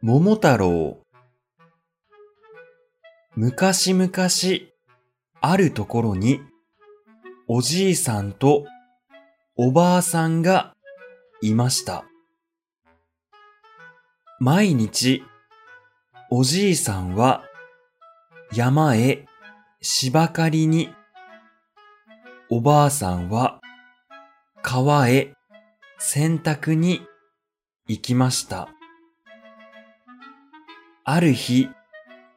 桃太郎昔々あるところにおじいさんとおばあさんがいました。毎日おじいさんは山へ芝刈りにおばあさんは川へ洗濯に行きました。ある日、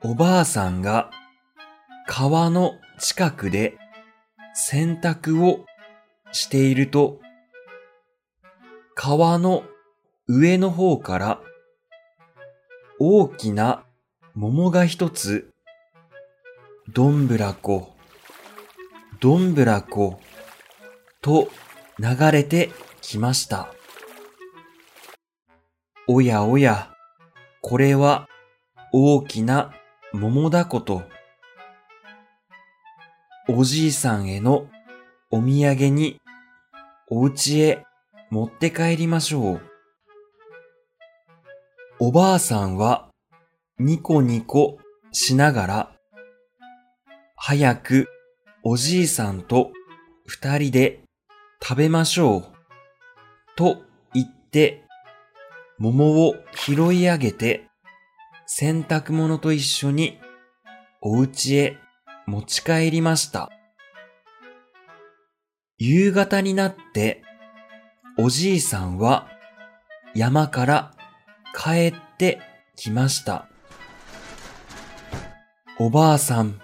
おばあさんが川の近くで洗濯をしていると、川の上の方から大きな桃が一つ、どんぶらこ、どんぶらこ、と流れてきました。おやおや、これは大きな桃だこと。おじいさんへのお土産にお家へ持って帰りましょう。おばあさんはニコニコしながら、早くおじいさんと二人で食べましょう。と言って、桃を拾い上げて、洗濯物と一緒にお家へ持ち帰りました。夕方になって、おじいさんは山から帰ってきました。おばあさん、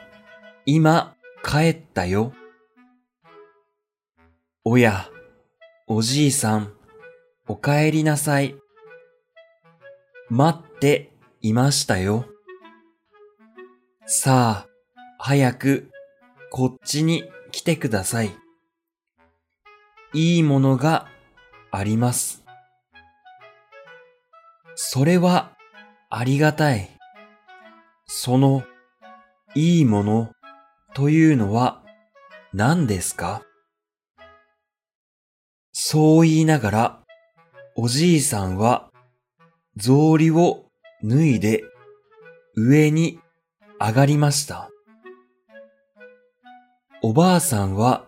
今帰ったよ。おや、おじいさん、お帰りなさい。待っていましたよ。さあ、早くこっちに来てください。いいものがあります。それはありがたい。そのいいものというのは何ですか？そう言いながら、おじいさんは草履を脱いで上に上がりました。おばあさんは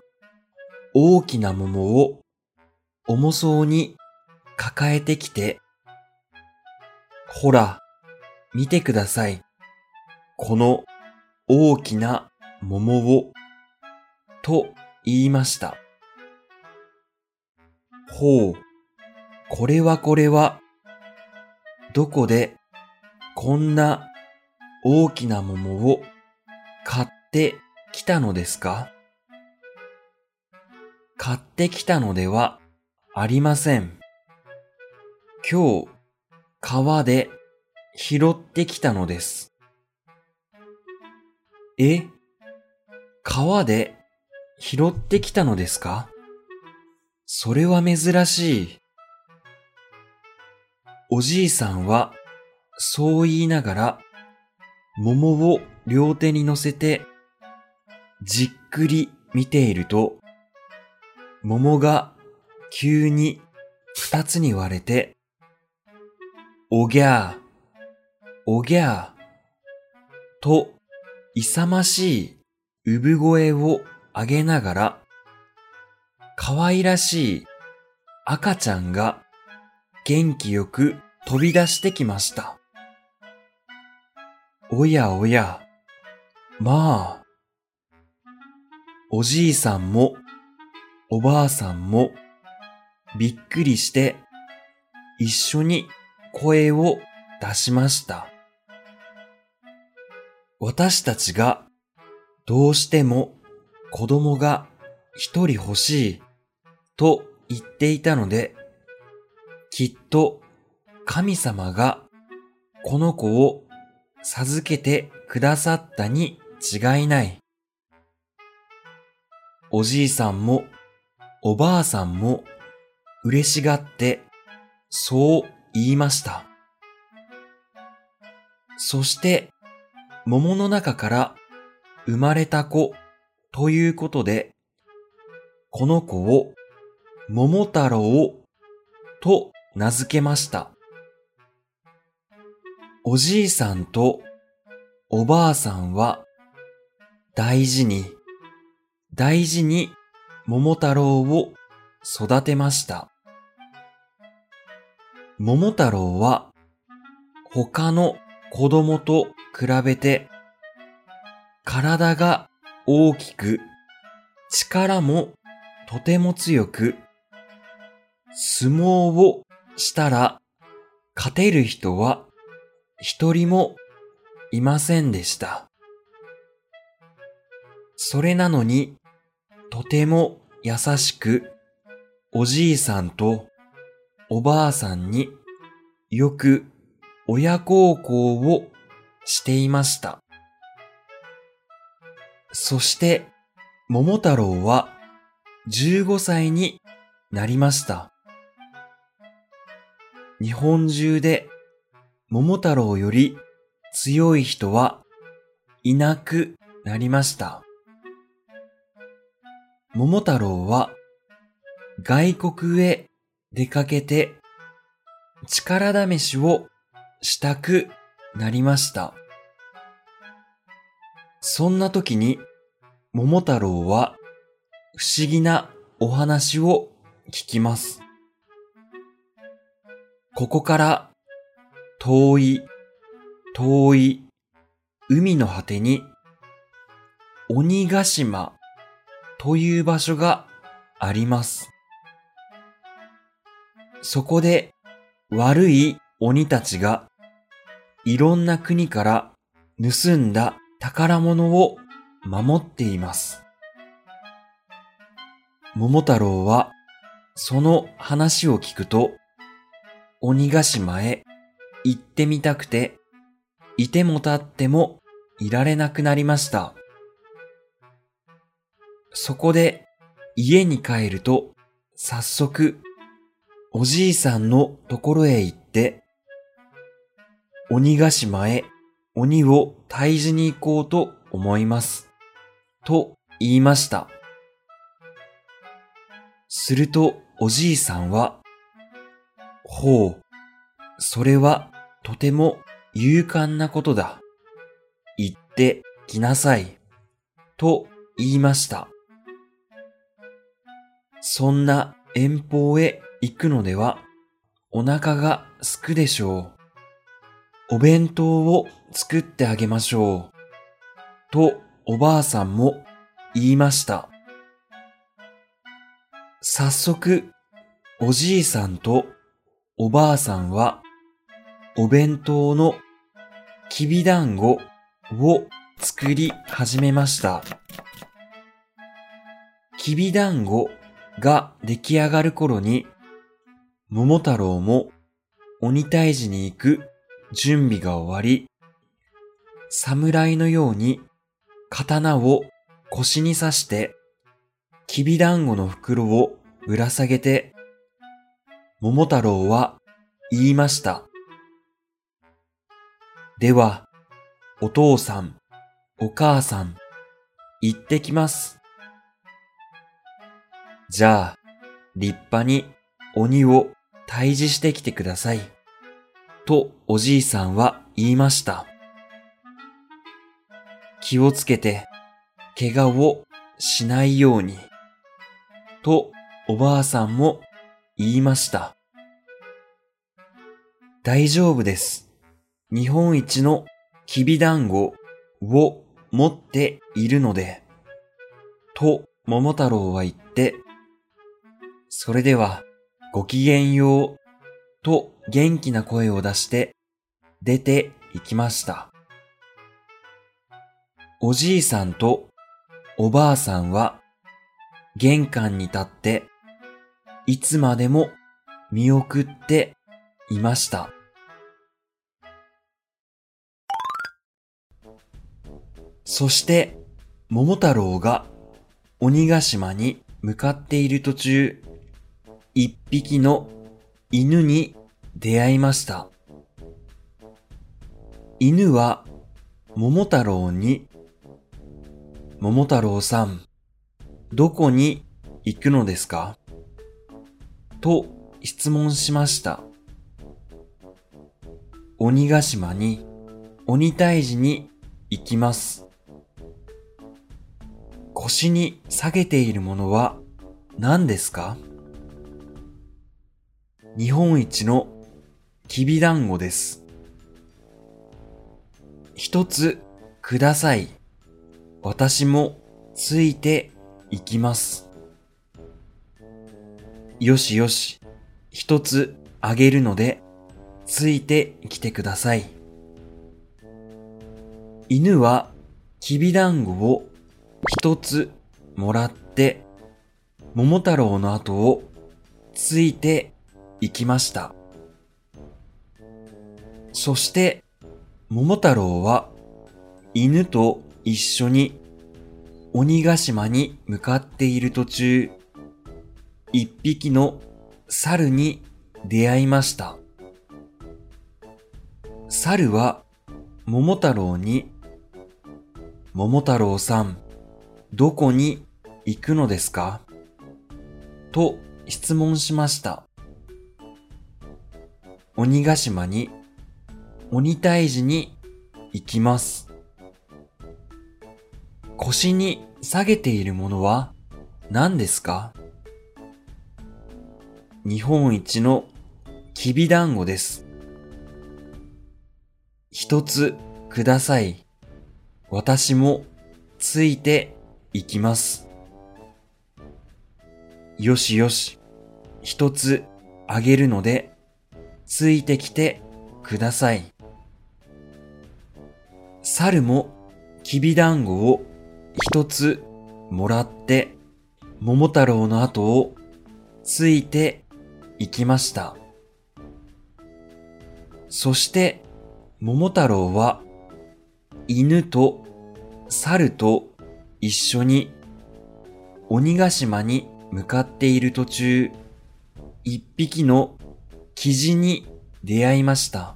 大きな桃を重そうに抱えてきて、ほら、見てください。この大きな桃を、と言いました。ほう、これはこれは、どこでこんな大きな桃を買ってきたのですか？買ってきたのではありません。今日、川で拾ってきたのです。え？川で拾ってきたのですか？それは珍しい。おじいさんは、そう言いながら、桃を両手に乗せて、じっくり見ていると、桃が急に二つに割れて、おぎゃー、おぎゃー、と、勇ましい産声を上げながら、可愛らしい赤ちゃんが元気よく飛び出してきました。おやおや、まあ、おじいさんもおばあさんもびっくりして一緒に声を出しました。私たちがどうしても子供が一人欲しいと言っていたので、きっと神様がこの子を授けてくださったに違いない。おじいさんもおばあさんも嬉しがってそう言いました。そして桃の中から生まれた子ということで、この子を桃太郎と名付けました。おじいさんとおばあさんは大事に、大事に桃太郎を育てました。桃太郎は他の子供と比べて体が大きく力もとても強く相撲をしたら勝てる人は一人もいませんでした。それなのにとても優しくおじいさんとおばあさんによく親孝行をしていました。そして桃太郎は15歳になりました。日本中で桃太郎より強い人はいなくなりました。桃太郎は外国へ出かけて力試しをしたくなりました。そんな時に桃太郎は不思議なお話を聞きます。ここから遠い、遠い海の果てに鬼ヶ島という場所があります。そこで悪い鬼たちがいろんな国から盗んだ宝物を守っています。桃太郎はその話を聞くと鬼ヶ島へ行ってみたくて、いても立ってもいられなくなりました。そこで家に帰ると早速おじいさんのところへ行って、鬼ヶ島へ鬼を退治に行こうと思います。と言いました。するとおじいさんは、ほう、それはとても勇敢なことだ。行ってきなさい。と言いました。そんな遠方へ行くのではお腹がすくでしょう。お弁当を作ってあげましょう。とおばあさんも言いました。早速、おじいさんとおばあさんはお弁当のきびだんごを作り始めました。きびだんごが出来上がる頃に、桃太郎も鬼退治に行く準備が終わり、侍のように刀を腰に刺して、きびだんごの袋をぶら下げて、桃太郎は言いました。では、お父さん、お母さん、行ってきます。じゃあ、立派に鬼を退治してきてください。とおじいさんは言いました。気をつけて、怪我をしないように。とおばあさんも言いました。大丈夫です。日本一のきびだんごを持っているので、と桃太郎は言って、それではごきげんようと元気な声を出して出て行きました。おじいさんとおばあさんは玄関に立っていつまでも見送っていました。そして、桃太郎が鬼ヶ島に向かっている途中、一匹の犬に出会いました。犬は桃太郎に、桃太郎さん、どこに行くのですか？と質問しました。鬼ヶ島に鬼退治に行きます。腰に下げているものは何ですか？日本一のきびだんごです。一つください。私もついて行きます。よしよし、一つあげるので、ついてきてください。犬はきびだんごを一つもらって、桃太郎の後をついて行きました。そして、桃太郎は犬と一緒に鬼ヶ島に向かっている途中、一匹の猿に出会いました。猿は桃太郎に、桃太郎さん、どこに行くのですか？と質問しました。鬼ヶ島に鬼退治に行きます。腰に下げているものは何ですか？日本一のきびだんごです。一つください。私もついて行きます。よしよし。一つあげるので、ついてきてください。猿もきびだんごを一つもらって、桃太郎の後をついて行きました。そして、桃太郎は犬と猿と一緒に鬼ヶ島に向かっている途中、一匹のキジに出会いました。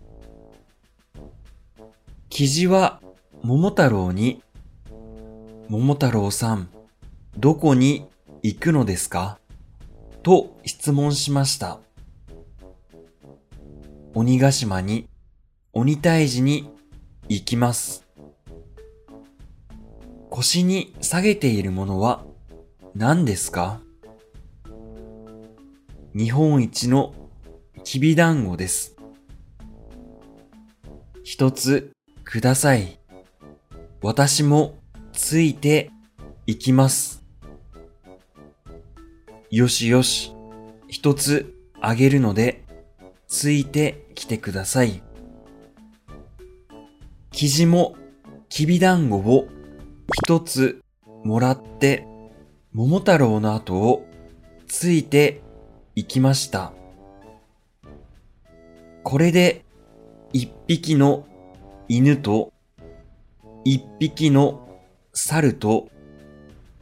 キジは桃太郎に、桃太郎さん、どこに行くのですか？と質問しました。鬼ヶ島に鬼退治に行きます。腰に下げているものは何ですか？日本一のきびだんごです。一つください。私もついて行きます。よしよし。一つあげるので、ついてきてください。生地もきびだんごを一つもらって、桃太郎の後をついて行きました。これで一匹の犬と一匹の猿と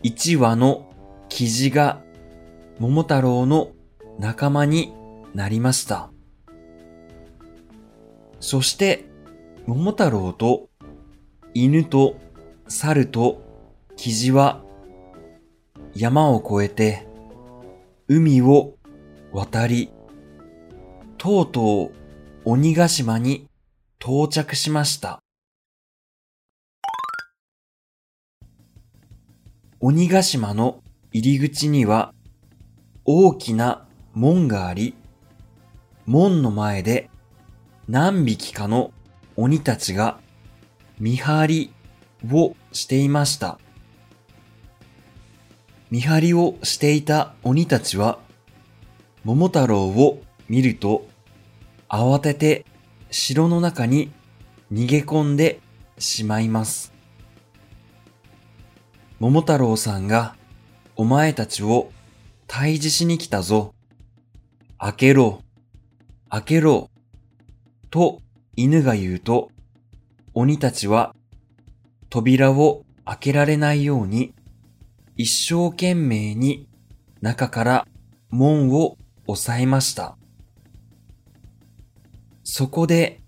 一羽のキジが桃太郎の仲間になりました。そして桃太郎と犬と猿とキジは山を越えて海を渡りとうとう鬼ヶ島に到着しました。鬼ヶ島の入り口には大きな門があり、門の前で何匹かの鬼たちが見張りをしていました。見張りをしていた鬼たちは桃太郎を見ると慌てて城の中に逃げ込んでしまいます。桃太郎さんがお前たちを退治しに来たぞ。開けろ、開けろ、と犬が言うと、鬼たちは扉を開けられないように一生懸命に中から門を押さえました。そこで、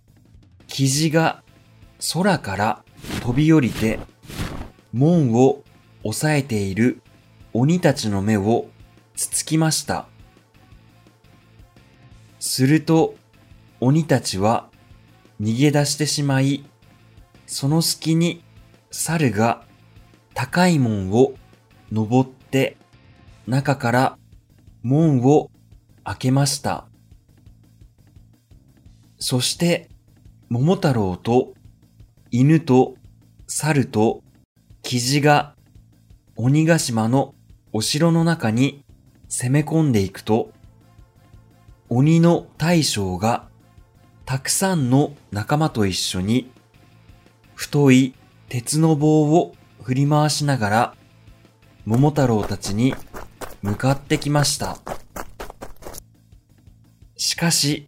キジが空から飛び降りて、門を押さえている鬼たちの目をつつきました。すると、鬼たちは逃げ出してしまい、その隙に猿が高い門を登って中から門を開けました。そして桃太郎と犬と猿とキジが鬼ヶ島のお城の中に攻め込んでいくと、鬼の大将がたくさんの仲間と一緒に太い鉄の棒を振り回しながら桃太郎たちに向かってきました。しかし、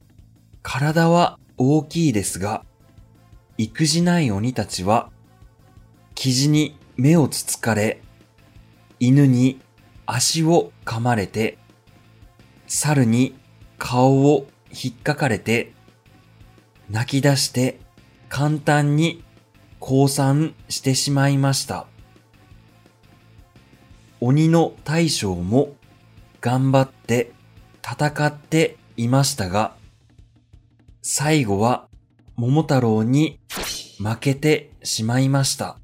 体は大きいですが、育児ない鬼たちは、生地に目をつつかれ、犬に足を噛まれて、猿に顔を引っかかれて、泣き出して簡単に降参してしまいました。鬼の大将も頑張って戦っていましたが、最後は桃太郎に負けてしまいました。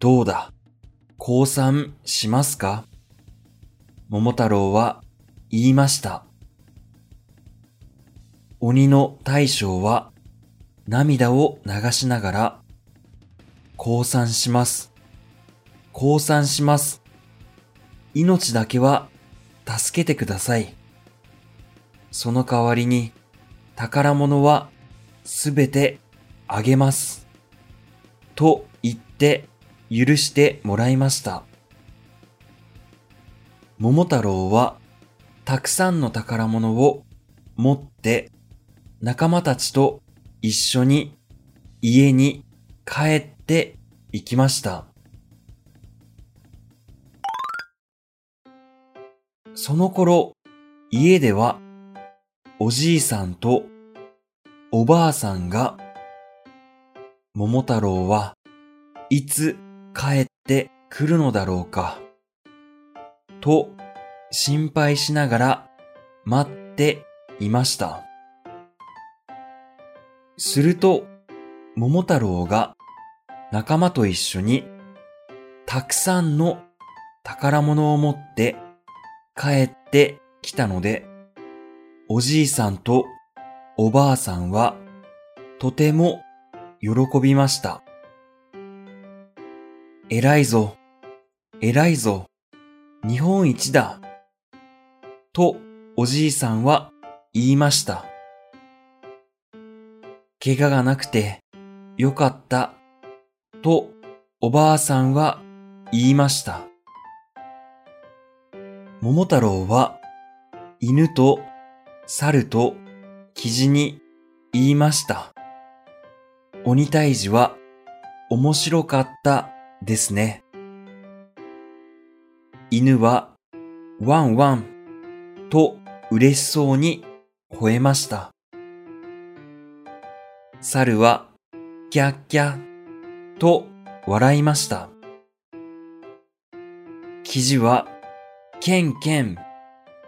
どうだ？降参しますか？桃太郎は言いました。鬼の大将は涙を流しながら、降参します。降参します。命だけは助けてください。その代わりに宝物はすべてあげます。と言って許してもらいました。桃太郎はたくさんの宝物を持って仲間たちと一緒に家に帰って行きました。その頃、家ではおじいさんとおばあさんが桃太郎はいつ帰ってくるのだろうか、と心配しながら待っていました。すると、桃太郎が仲間と一緒にたくさんの宝物を持って帰ってきたので、おじいさんとおばあさんはとても喜びました。偉いぞ、偉いぞ、日本一だ。とおじいさんは言いました。怪我がなくてよかった。とおばあさんは言いました。桃太郎は犬と猿とキジに言いました。鬼退治は面白かったですね。犬はワンワンと嬉しそうに吠えました。猿はキャッキャッと笑いました。生地はケンケン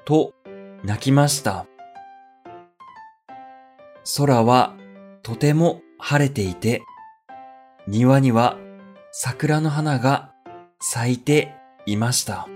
と泣きました。空はとても晴れていて、庭には桜の花が咲いていました。